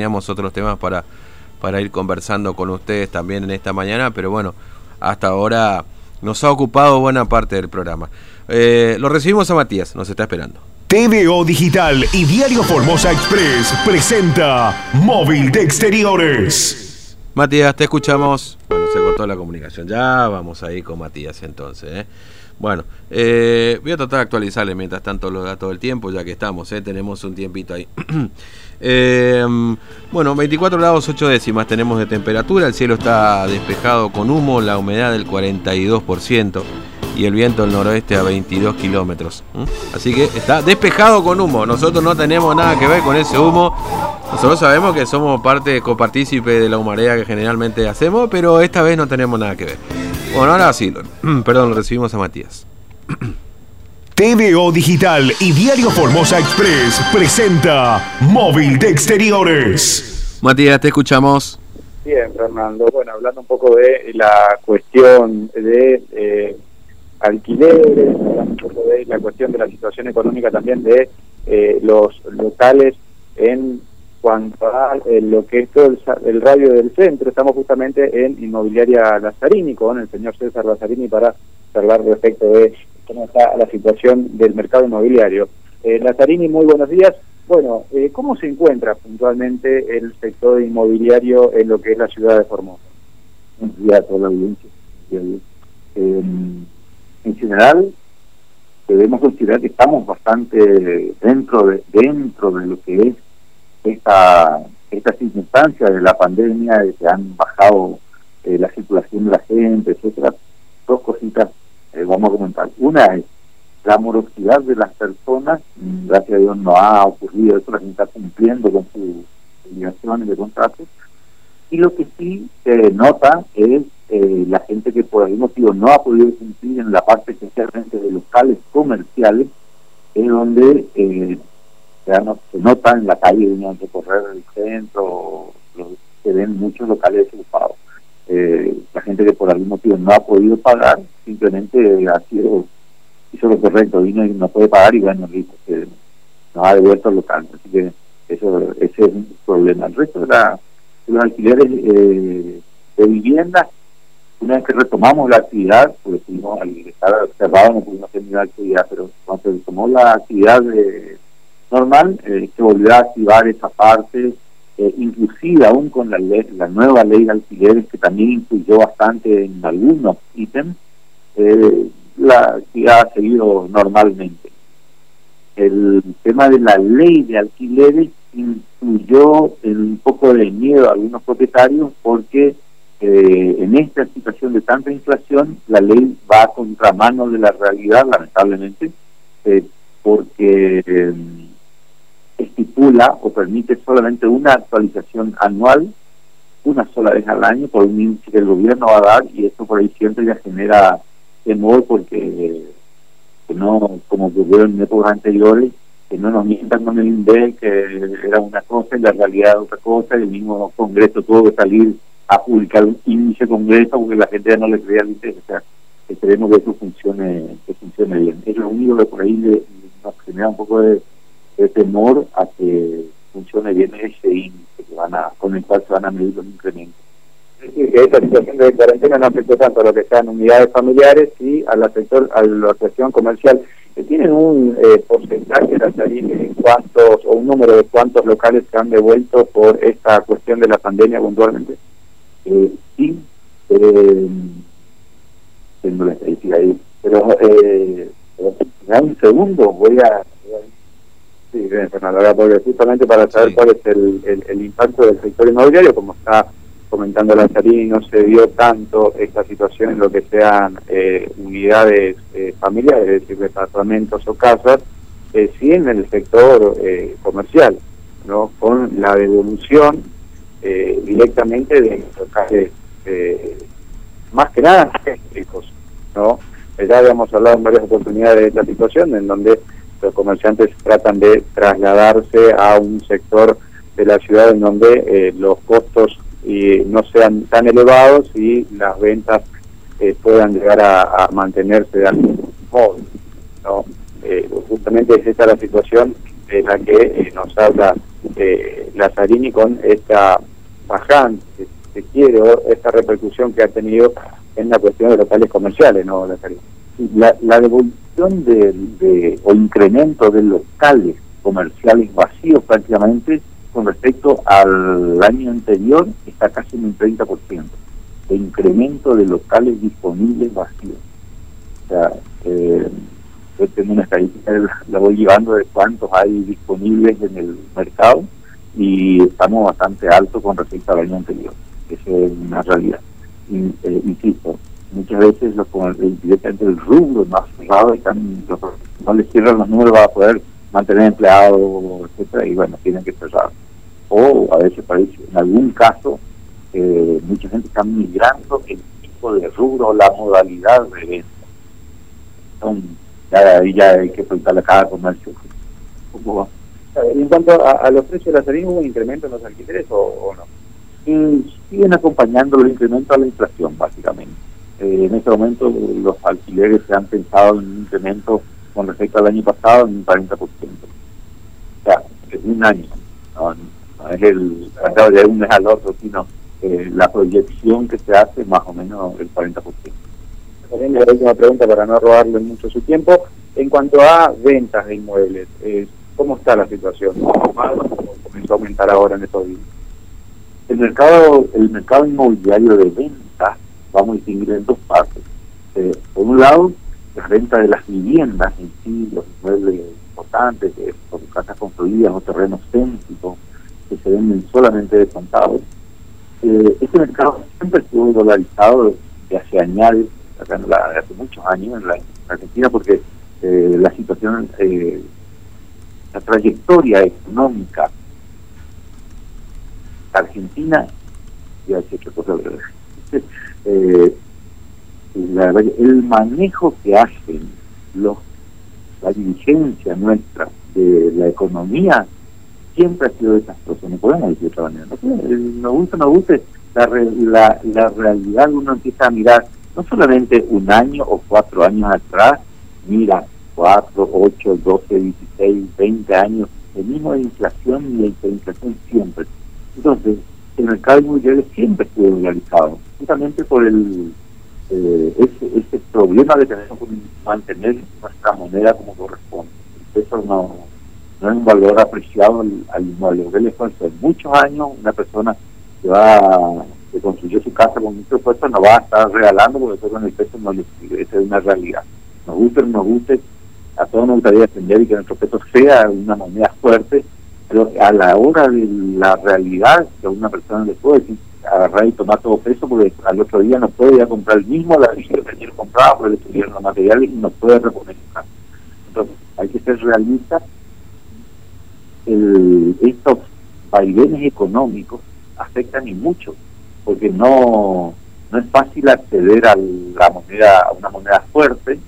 Teníamos otros temas para, para ir conversando con ustedes también en esta mañana, pero bueno, hasta ahora nos ha ocupado buena parte del programa. Eh, lo recibimos a Matías, nos está esperando. TVO Digital y Diario Formosa Express presenta Móvil de Exteriores. Matías, te escuchamos. Bueno, se cortó la comunicación. Ya vamos ahí con Matías entonces. ¿eh? Bueno, eh, voy a tratar de actualizarle mientras tanto los datos del tiempo, ya que estamos, ¿eh? tenemos un tiempito ahí. Eh, bueno, 24 grados 8 décimas tenemos de temperatura, el cielo está despejado con humo, la humedad del 42% y el viento del noroeste a 22 kilómetros. Así que está despejado con humo, nosotros no tenemos nada que ver con ese humo. Nosotros sabemos que somos parte copartícipe de la humareda que generalmente hacemos, pero esta vez no tenemos nada que ver. Bueno, ahora sí, perdón, recibimos a Matías. TVO Digital y Diario Formosa Express presenta Móvil de Exteriores. Matías, te escuchamos. Bien, Fernando. Bueno, hablando un poco de la cuestión de eh, alquileres, hablando un poco de la cuestión de la situación económica también de eh, los locales en cuanto a eh, lo que es todo el, radio del centro. Estamos justamente en Inmobiliaria Lazzarini con el señor César Lazzarini para hablar respecto de cómo está la situación del mercado inmobiliario. Eh, Lazarini, muy buenos días. Bueno, eh, ¿cómo se encuentra puntualmente el sector inmobiliario en lo que es la ciudad de Formosa? Buenos días a toda la audiencia. Eh, en general, debemos considerar que estamos bastante dentro de dentro de lo que es esta esta circunstancia de la pandemia, de que han bajado eh, la circulación de la gente, etcétera. Dos cositas eh, vamos a comentar. Una es la morosidad de las personas, gracias a Dios no ha ocurrido eso, la gente está cumpliendo con sus obligaciones de contrato. Y lo que sí se nota es eh, la gente que por algún motivo no ha podido cumplir en la parte especialmente de locales comerciales, es donde eh, se nota en la calle, de recorrer el centro, se ven muchos locales desocupados eh, la gente que por algún motivo no ha podido pagar, simplemente ha sido, hizo lo correcto, vino y no puede pagar y bueno, listo, se nos ha devuelto al local. Así que eso ese es un problema. El resto de, la, los alquileres eh, de vivienda, una vez que retomamos la actividad, porque estuvimos al estar cerrado no pudimos tener actividad, pero cuando se retomó la actividad de, normal, eh, se volvió a activar esa parte eh, inclusive aún con la, la nueva ley de alquileres que también influyó bastante en algunos ítems, eh, la actividad ha seguido normalmente. El tema de la ley de alquileres influyó un poco de miedo a algunos propietarios porque eh, en esta situación de tanta inflación la ley va a contramano de la realidad, lamentablemente, eh, porque estipula o permite solamente una actualización anual, una sola vez al año, por un índice que el gobierno va a dar, y eso por ahí siempre ya genera temor porque no, como ocurrió en épocas anteriores, que no nos mientan con el INDEC, que era una cosa y la realidad otra cosa, y el mismo Congreso tuvo que salir a publicar un índice Congreso porque la gente ya no le creía al INDEC. O sea, esperemos que eso funcione, que funcione bien. Es lo único que por ahí nos genera un poco de de temor a que funcione bien ese índice que van a, con el cual se van a medir los incrementos. Es decir, que esta situación de cuarentena no afectó tanto a lo que sean unidades familiares y a la, sector, a la cuestión comercial. ¿Tienen un eh, porcentaje de cuántos o un número de cuántos locales se han devuelto por esta cuestión de la pandemia puntualmente? Eh, sí, eh, tengo la estadística ahí, pero eh, un segundo voy a Sí, bien, Fernando, porque justamente para saber cuál es el, el, impacto del sector inmobiliario, como está comentando la Lazarini, no se vio tanto esta situación en lo que sean eh, unidades eh, familiares, es decir, departamentos o casas, eh, sí en el sector eh, comercial, ¿no? con la devolución directamente de locales, más que nada eléctricos. ¿no? Ya habíamos hablado en varias oportunidades de esta situación, en donde los comerciantes tratan de trasladarse a un sector de la ciudad en donde eh, los costos y no sean tan elevados y las ventas eh, puedan llegar a, mantenerse de algún modo. ¿no? Eh, justamente es esta la situación en la que nos habla eh, Lazzarini con esta bajante, si se quiere, esta repercusión que ha tenido en la cuestión de locales comerciales, ¿no? La, la devolución de, o incremento de locales comerciales vacíos prácticamente con respecto al año anterior está casi en un 30% de incremento de locales disponibles vacíos. O sea, eh, yo tengo una estadística, la voy llevando de cuántos hay disponibles en el mercado y estamos bastante altos con respecto al año anterior. Esa es una realidad. Y, eh, insisto, muchas veces los directamente el rubro más cerrado están no les cierran los números para poder mantener empleados etcétera y bueno tienen que cerrar o a veces parece en algún caso eh, mucha gente está migrando el tipo de rubro la modalidad de venta Son, ya, ya hay que preguntarle a cada comercio cómo va en cuanto a, los precios de la salida, ¿hubo un incremento en los alquileres o, no? Y siguen acompañando los incrementos a la inflación, básicamente. Eh, en este momento los alquileres se han pensado en un incremento con respecto al año pasado en un 40%. O sea, es un año, no, es el de un mes al otro, sino eh, la proyección que se hace más o menos el 40%. También la última pregunta para no robarle mucho su tiempo. En cuanto a ventas de inmuebles, eh, ¿cómo está la situación? ¿Cómo comenzó a aumentar ahora en estos días? El mercado, el mercado inmobiliario de ventas vamos a distinguir en dos partes. Eh, por un lado, la venta de las viviendas en sí, los inmuebles importantes, que casas construidas o terrenos céntricos, que se venden solamente de contados. Eh, este mercado siempre estuvo dolarizado de hace años, hace muchos años en la, Argentina, porque eh, la situación, eh, la trayectoria económica Argentina, ya he hecho cosas eh, el manejo que hacen los la dirigencia nuestra de la economía siempre ha sido desastroso, no podemos decir de otra manera. No, gusta, no guste, la, la, la realidad uno empieza a mirar no solamente un año o cuatro años atrás, mira, cuatro, ocho, doce, dieciséis, veinte años, mismo de inflación y la inflación siempre. Entonces, el mercado inmobiliario siempre estuvo realizado, justamente por el eh, ese, ese problema que tenemos con mantener nuestra moneda como corresponde. El peso no, es un valor apreciado al, al inmueble, porque el esfuerzo de muchos años, una persona que va que construyó su casa con mucho esfuerzo no va a estar regalando porque eso con el peso no le esa es una realidad. Nos guste o no nos guste, a todos nos gustaría defender y que nuestro peso sea una moneda fuerte, pero a la hora de la realidad que a una persona le puede decir agarrar y tomar todo peso porque al otro día no puede ir comprar el mismo la que ayer compraba porque le tuvieron los materiales y no puede reponer su casa. Entonces hay que ser realista. El, estos vaivenes económicos afectan y mucho porque no no es fácil acceder a la moneda a una moneda fuerte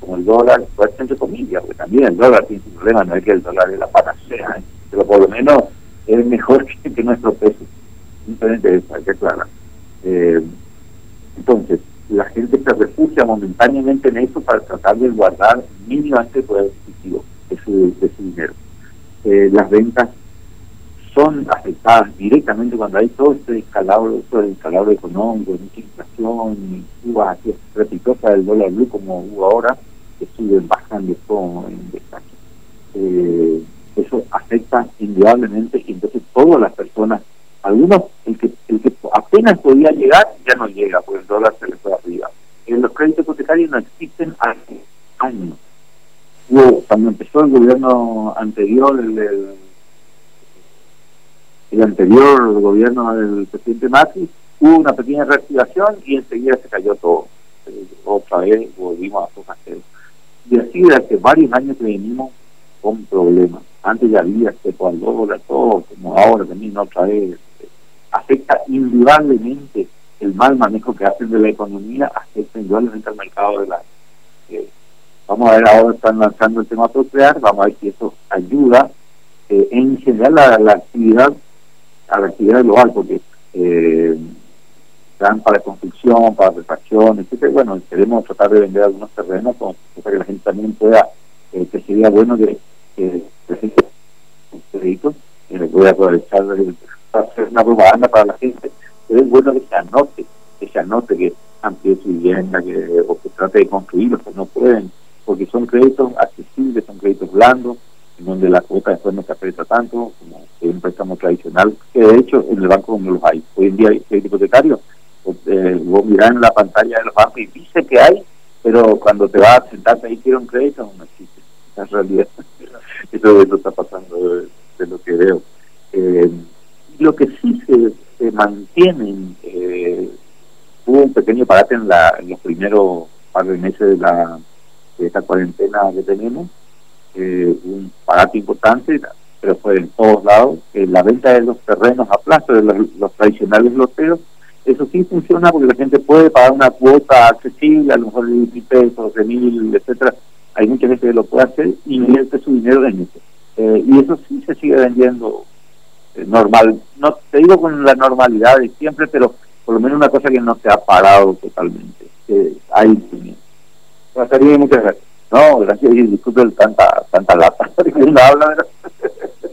como el dólar fuerte entre comillas porque también el dólar tiene su problema no es que el dólar es la panacea ¿eh? pero por lo menos es mejor que, nuestro peso. Simplemente eso, hay que. Eh, entonces, la gente se refugia momentáneamente en eso para tratar de guardar mínimamente el poder adquisitivo de su, de su dinero. Eh, las ventas son afectadas directamente cuando hay todo este escalado, todo el escalado económico, mucha inflación, y suba así repitosa del dólar blue como hubo ahora, que suben, bajan de todo en destaque. Eh, eso afecta indudablemente y entonces todas las personas, algunos, el que, el que apenas podía llegar ya no llega, porque el dólar se le fue arriba. En los créditos hipotecarios no existen hace años. cuando empezó el gobierno anterior, el, anterior gobierno del presidente Macri, hubo una pequeña reactivación y enseguida se cayó todo. Eh, otra vez volvimos a cosas Y así de hace varios años que venimos con problemas antes ya había acceso al dólar, todo, como ahora también otra vez, afecta indudablemente el mal manejo que hacen de la economía, afecta indudablemente al mercado de la... Eh, vamos a ver, ahora están lanzando el tema nuclear, vamos a ver si eso ayuda eh, en general a la actividad, a la actividad global, porque eh, dan para construcción, para refacción, etcétera. Bueno, queremos tratar de vender algunos terrenos para que la gente también pueda, eh, que sería bueno que, que créditos eh, voy a aprovechar para hacer una propaganda para la gente. Pero es bueno que se anote, que se anote que amplíe su vivienda, que, o que trate de construirlo, que no pueden, porque son créditos accesibles, son créditos blandos, en donde la cuota después no se aprieta tanto, como un préstamo tradicional, que de hecho en el banco no los hay. Hoy en día hay crédito hipotecario, eh, vos mirás en la pantalla de los bancos y dice que hay, pero cuando te vas a sentarte ahí quiero un crédito, no existe. En realidad, eso, eso está pasando de, lo que veo. Eh, lo que sí se, se eh, hubo un pequeño parate en, la, en los primeros par de meses de, la, de esta cuarentena que tenemos, eh, un parate importante, pero fue en todos lados. Eh, la venta de los terrenos a plazo, de los, tradicionales loteos, eso sí funciona porque la gente puede pagar una cuota accesible, a lo mejor de mil pesos, de mil, etcétera. Hay mucha gente que lo puede hacer y invierte su dinero en eso. Eh, y eso sí se sigue vendiendo normal. No te digo con la normalidad de siempre, pero por lo menos una cosa que no se ha parado totalmente. Eh, hay muchas gracias. No, gracias y disculpe tanta, tanta lata. no habla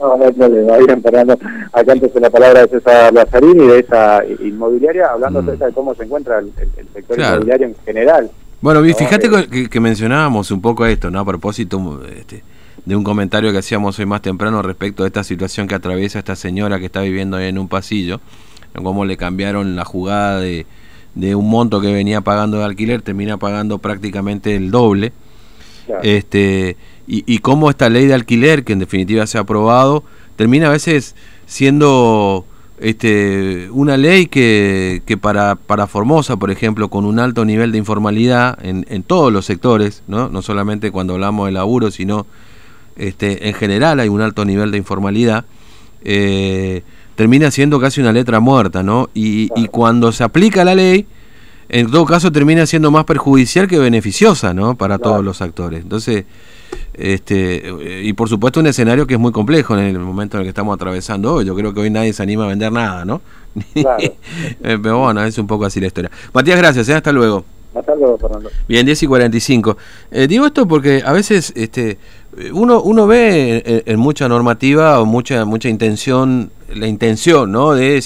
no, no, no, le vayan parando. Acá antes de la palabra de César Lazzarini de esa inmobiliaria, hablando mm. de cómo se encuentra el, sector inmobiliario en general. Bueno, y fíjate eh, que, mencionábamos un poco esto, ¿no? A propósito este, de un comentario que hacíamos hoy más temprano respecto a esta situación que atraviesa esta señora que está viviendo ahí en un pasillo, cómo le cambiaron la jugada de, de un monto que venía pagando de alquiler, termina pagando prácticamente el doble este, y, y cómo esta ley de alquiler, que en definitiva se ha aprobado, termina a veces siendo este, una ley que, que para, para Formosa, por ejemplo, con un alto nivel de informalidad en, en todos los sectores, ¿no? no solamente cuando hablamos de laburo, sino este, en general hay un alto nivel de informalidad, eh, termina siendo casi una letra muerta, ¿no? Y, y cuando se aplica la ley, en todo caso termina siendo más perjudicial que beneficiosa, ¿no? Para todos los actores. Entonces, este, y por supuesto un escenario que es muy complejo en el momento en el que estamos atravesando hoy. Yo creo que hoy nadie se anima a vender nada, ¿no? Eh, pero bueno, es un poco así la historia. Matías, gracias, ¿eh? hasta luego. Hasta luego, Fernando. Bien, 10 y 45. Eh, digo esto porque a veces este, uno, uno ve en, en mucha normativa o mucha, mucha intención, la intención, ¿no? De decir